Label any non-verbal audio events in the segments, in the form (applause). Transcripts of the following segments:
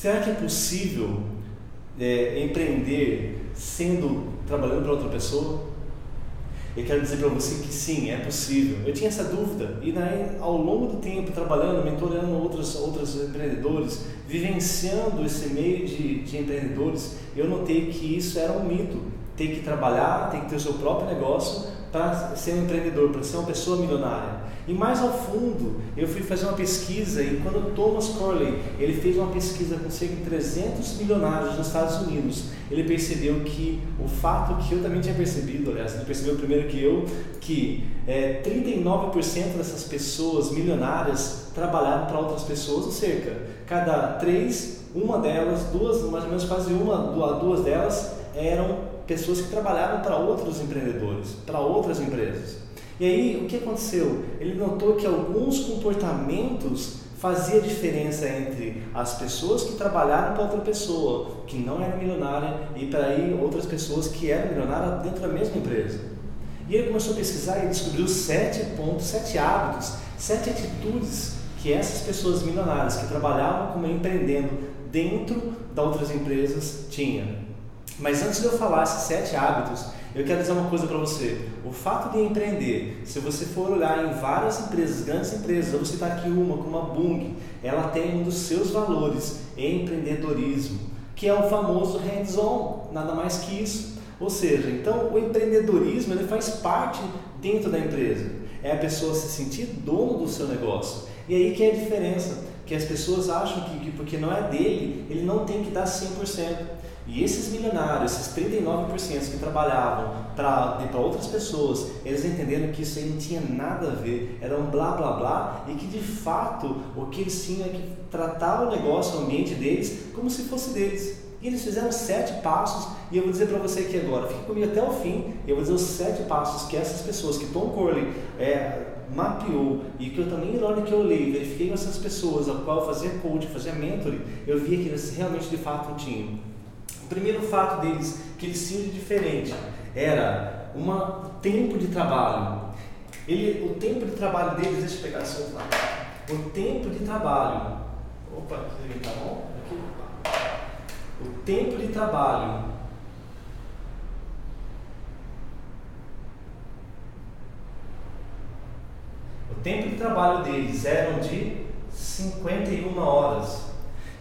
Será que é possível é, empreender sendo trabalhando para outra pessoa? Eu quero dizer para você que sim, é possível. Eu tinha essa dúvida e daí, ao longo do tempo, trabalhando, mentorando outros, outros empreendedores, vivenciando esse meio de, de empreendedores, eu notei que isso era um mito. Tem que trabalhar, tem que ter o seu próprio negócio para ser um empreendedor, para ser uma pessoa milionária. E mais ao fundo, eu fui fazer uma pesquisa e quando Thomas Corley, ele fez uma pesquisa com cerca de 300 milionários nos Estados Unidos, ele percebeu que o fato que eu também tinha percebido, aliás, ele percebeu primeiro que eu, que é, 39% dessas pessoas milionárias trabalharam para outras pessoas, ou cerca, cada três, uma delas, duas, mais ou menos quase uma, duas delas eram pessoas que trabalhavam para outros empreendedores, para outras empresas. E aí, o que aconteceu? Ele notou que alguns comportamentos fazia diferença entre as pessoas que trabalharam para outra pessoa, que não era milionária, e para aí outras pessoas que eram milionárias dentro da mesma empresa. E ele começou a pesquisar e descobriu sete pontos, sete hábitos, sete atitudes que essas pessoas milionárias que trabalhavam como empreendendo dentro de outras empresas tinham. Mas antes de eu falar esses sete hábitos, eu quero dizer uma coisa para você. O fato de empreender, se você for olhar em várias empresas, grandes empresas, eu vou citar aqui uma, como a Bung, ela tem um dos seus valores, empreendedorismo, que é o famoso hands-on, nada mais que isso. Ou seja, então o empreendedorismo ele faz parte dentro da empresa. É a pessoa se sentir dono do seu negócio. E aí que é a diferença, que as pessoas acham que, que porque não é dele, ele não tem que dar 100%. E esses milionários, esses 39% que trabalhavam para outras pessoas, eles entenderam que isso aí não tinha nada a ver, era um blá blá blá e que de fato o que eles tinham é que tratar o negócio, o ambiente deles, como se fosse deles. E eles fizeram sete passos, e eu vou dizer para você aqui agora, fique comigo até o fim, eu vou dizer os sete passos que essas pessoas, que Tom Corley é, mapeou, e que eu também, hora que eu olhei, verifiquei com essas pessoas, a qual eu fazia coach, fazia mentoring, eu via que eles realmente de fato tinham primeiro fato deles que eles tinham de diferente era um tempo de trabalho. Ele, o tempo de trabalho deles, deixa eu pegar assim, o tempo de trabalho. Opa, tá bom? O tempo de trabalho. O tempo de trabalho deles eram de 51 horas,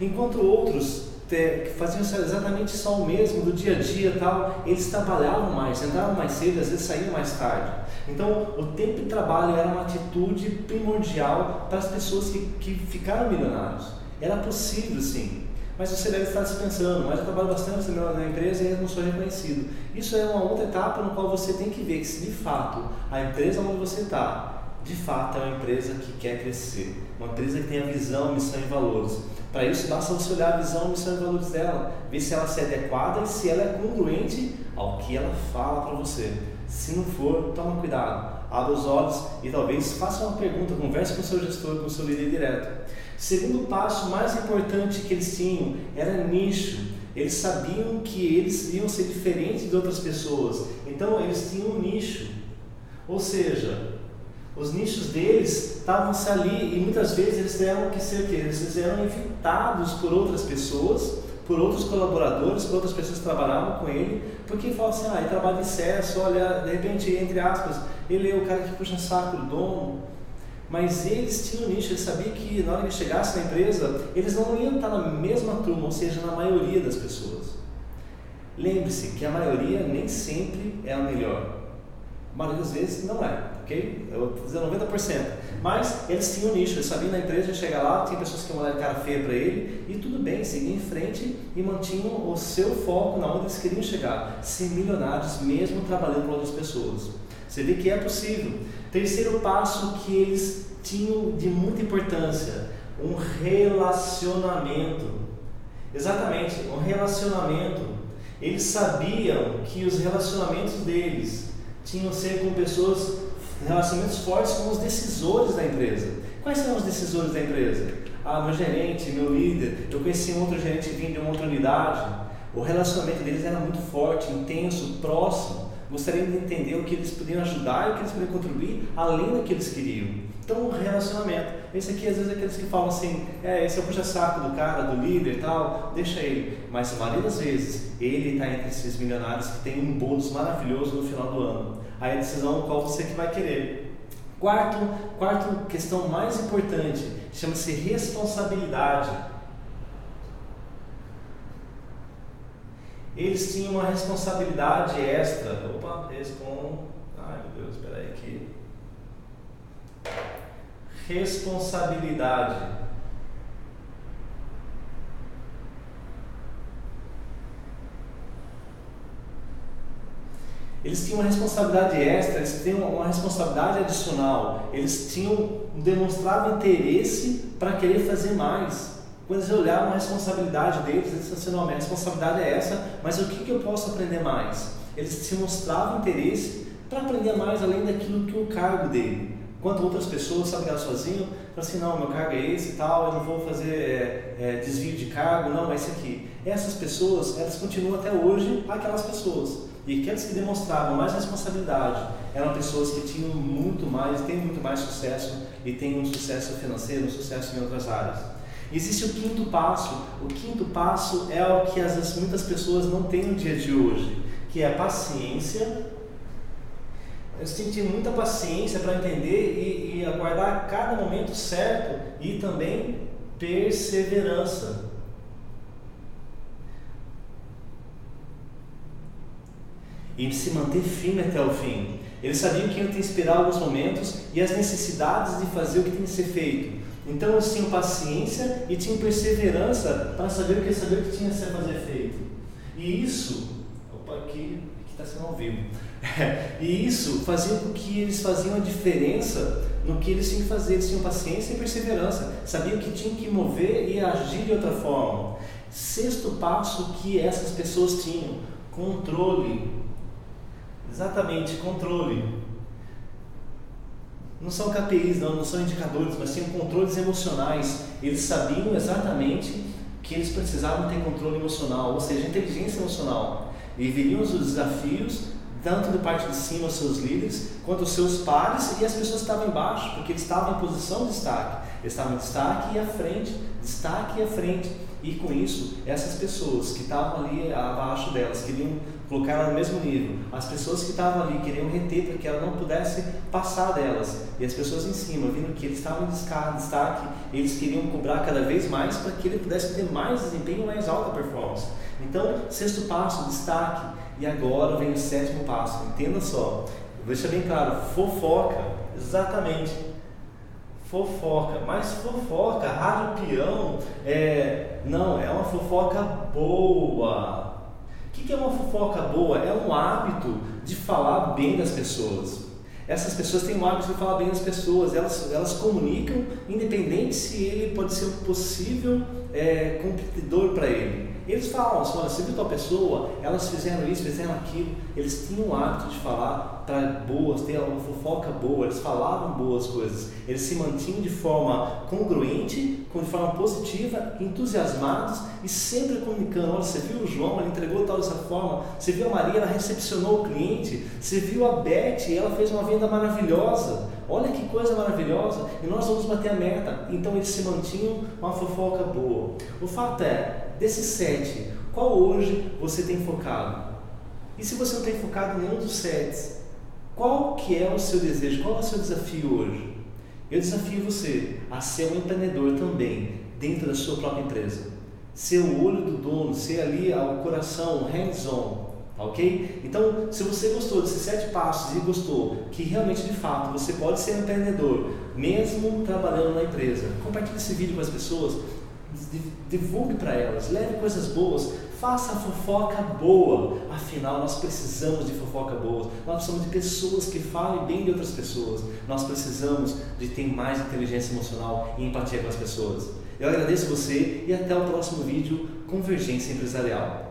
enquanto outros que faziam exatamente só o mesmo do dia a dia tal, eles trabalhavam mais, entravam mais cedo, às vezes saíam mais tarde. Então, o tempo de trabalho era uma atitude primordial para as pessoas que, que ficaram milionários. Era possível, sim. Mas você deve estar se pensando, mas eu trabalho bastante na empresa e não sou reconhecido. Isso é uma outra etapa no qual você tem que ver que se de fato a empresa onde você está de fato é uma empresa que quer crescer, uma empresa que tem a visão, missão e valores. Para isso, basta você olhar a visão, missão e valores dela, ver se ela se adequada e se ela é congruente ao que ela fala para você. Se não for, toma cuidado, abra os olhos e talvez faça uma pergunta, converse com o seu gestor, com o seu líder direto. Segundo passo mais importante que eles tinham era nicho. Eles sabiam que eles iam ser diferentes de outras pessoas, então eles tinham um nicho. Ou seja, os nichos deles estavam ali e muitas vezes eles tiveram que ser eles eram evitados por outras pessoas, por outros colaboradores, por outras pessoas que trabalhavam com ele, porque falavam assim, ah, ele trabalha em excesso, olha, de repente, entre aspas, ele é o cara que puxa saco do dono. Mas eles tinham um nicho, eles sabiam que na hora que chegasse na empresa, eles não iam estar na mesma turma, ou seja, na maioria das pessoas. Lembre-se que a maioria nem sempre é a melhor. A maioria das vezes não é ok? Eu vou dizer 90%. Mas eles tinham nicho, eles sabiam na empresa, chegar lá, tinha pessoas que iam olhar de cara feia para ele, e tudo bem, seguiam em frente e mantinham o seu foco na onde eles queriam chegar, ser milionários mesmo trabalhando para outras pessoas. Você vê que é possível. Terceiro passo que eles tinham de muita importância, um relacionamento. Exatamente, um relacionamento. Eles sabiam que os relacionamentos deles tinham que ser com pessoas relacionamentos fortes com os decisores da empresa. Quais são os decisores da empresa? Ah, meu gerente, meu líder, eu conheci um outro gerente vindo de uma outra unidade. O relacionamento deles era muito forte, intenso, próximo. Gostariam de entender o que eles podiam ajudar e o que eles podiam contribuir além do que eles queriam. Então, um relacionamento. Esse aqui, às vezes, é aqueles que falam assim: é, esse é o puxa-saco do cara, do líder e tal, deixa ele. Mas, a maioria das vezes, ele está entre esses milionários que tem um bônus maravilhoso no final do ano. Aí a decisão qual você que vai querer. Quarto, quarto questão mais importante, chama-se responsabilidade. Eles tinham uma responsabilidade extra. Opa, respon... Ai meu Deus, espera aí que responsabilidade. Eles tinham uma responsabilidade extra, eles tinham uma responsabilidade adicional, eles tinham demonstrado interesse para querer fazer mais. Quando eles olhavam a responsabilidade deles, eles disseram assim, não, minha responsabilidade é essa, mas o que, que eu posso aprender mais? Eles se mostravam interesse para aprender mais além daquilo que o cargo dele. Enquanto outras pessoas trabalham sozinho, falam assim, não, meu cargo é esse e tal, eu não vou fazer é, é, desvio de cargo, não, é esse aqui. Essas pessoas, elas continuam até hoje aquelas pessoas. E aqueles que demonstravam mais responsabilidade eram pessoas que tinham muito mais, têm muito mais sucesso e têm um sucesso financeiro, um sucesso em outras áreas. Existe o quinto passo. O quinto passo é o que às vezes muitas pessoas não têm no dia de hoje, que é a paciência. Que ter muita paciência para entender e, e aguardar cada momento certo e também perseverança. e se manter firme até o fim. Eles sabiam que iam ter que esperar alguns momentos e as necessidades de fazer o que tinha que ser feito. Então tinham paciência e tinham perseverança para saber o que saber o que tinha ser fazer feito. E isso, opa, aqui está sendo ao vivo. (laughs) e isso fazia com que eles faziam a diferença no que eles tinham que fazer. Eles tinham paciência e perseverança, sabiam que tinham que mover e agir de outra forma. Sexto passo que essas pessoas tinham: controle. Exatamente, controle. Não são KPIs, não, não são indicadores, mas sim controles emocionais. Eles sabiam exatamente que eles precisavam ter controle emocional, ou seja, inteligência emocional. E viriam os desafios, tanto de parte de cima, seus líderes, quanto os seus pares e as pessoas que estavam embaixo, porque eles estavam em posição de destaque. Eles estavam em destaque e à frente, destaque e à frente. E com isso, essas pessoas que estavam ali abaixo delas, queriam colocar ela no mesmo nível. As pessoas que estavam ali queriam reter para que ela não pudesse passar delas. E as pessoas em cima, vendo que eles estavam em destaque, eles queriam cobrar cada vez mais para que ele pudesse ter mais desempenho, mais alta performance. Então, sexto passo, destaque. E agora vem o sétimo passo. Entenda só. Deixa bem claro, fofoca. Exatamente fofoca, mas fofoca, rádio peão, é, não, é uma fofoca boa. O que é uma fofoca boa? É um hábito de falar bem das pessoas. Essas pessoas têm o hábito de falar bem das pessoas, elas, elas comunicam, independente se ele pode ser um possível é, competidor para ele. Eles falam assim, olha, você viu tal pessoa, elas fizeram isso, fizeram aquilo. Eles tinham o hábito de falar para boas, ter uma fofoca boa, eles falavam boas coisas. Eles se mantinham de forma congruente, de forma positiva, entusiasmados e sempre comunicando. Olha, você viu o João, ele entregou tal dessa forma. Você viu a Maria, ela recepcionou o cliente. Você viu a Beth, ela fez uma venda maravilhosa. Olha que coisa maravilhosa. E nós vamos bater a meta. Então eles se mantinham uma fofoca boa. O fato é, desses sete, qual hoje você tem focado? E se você não tem focado em nenhum dos sete, qual que é o seu desejo? Qual é o seu desafio hoje? Eu desafio você a ser um empreendedor também dentro da sua própria empresa. Ser o olho do dono, ser ali o coração, hands-on, tá ok? Então, se você gostou desses sete passos e gostou que realmente de fato você pode ser empreendedor, mesmo trabalhando na empresa, compartilhe esse vídeo com as pessoas, divulgue para elas, leve coisas boas, faça fofoca boa. Afinal, nós precisamos de fofoca boa. Nós precisamos de pessoas que falem bem de outras pessoas. Nós precisamos de ter mais inteligência emocional e empatia com as pessoas. Eu agradeço você e até o próximo vídeo Convergência Empresarial.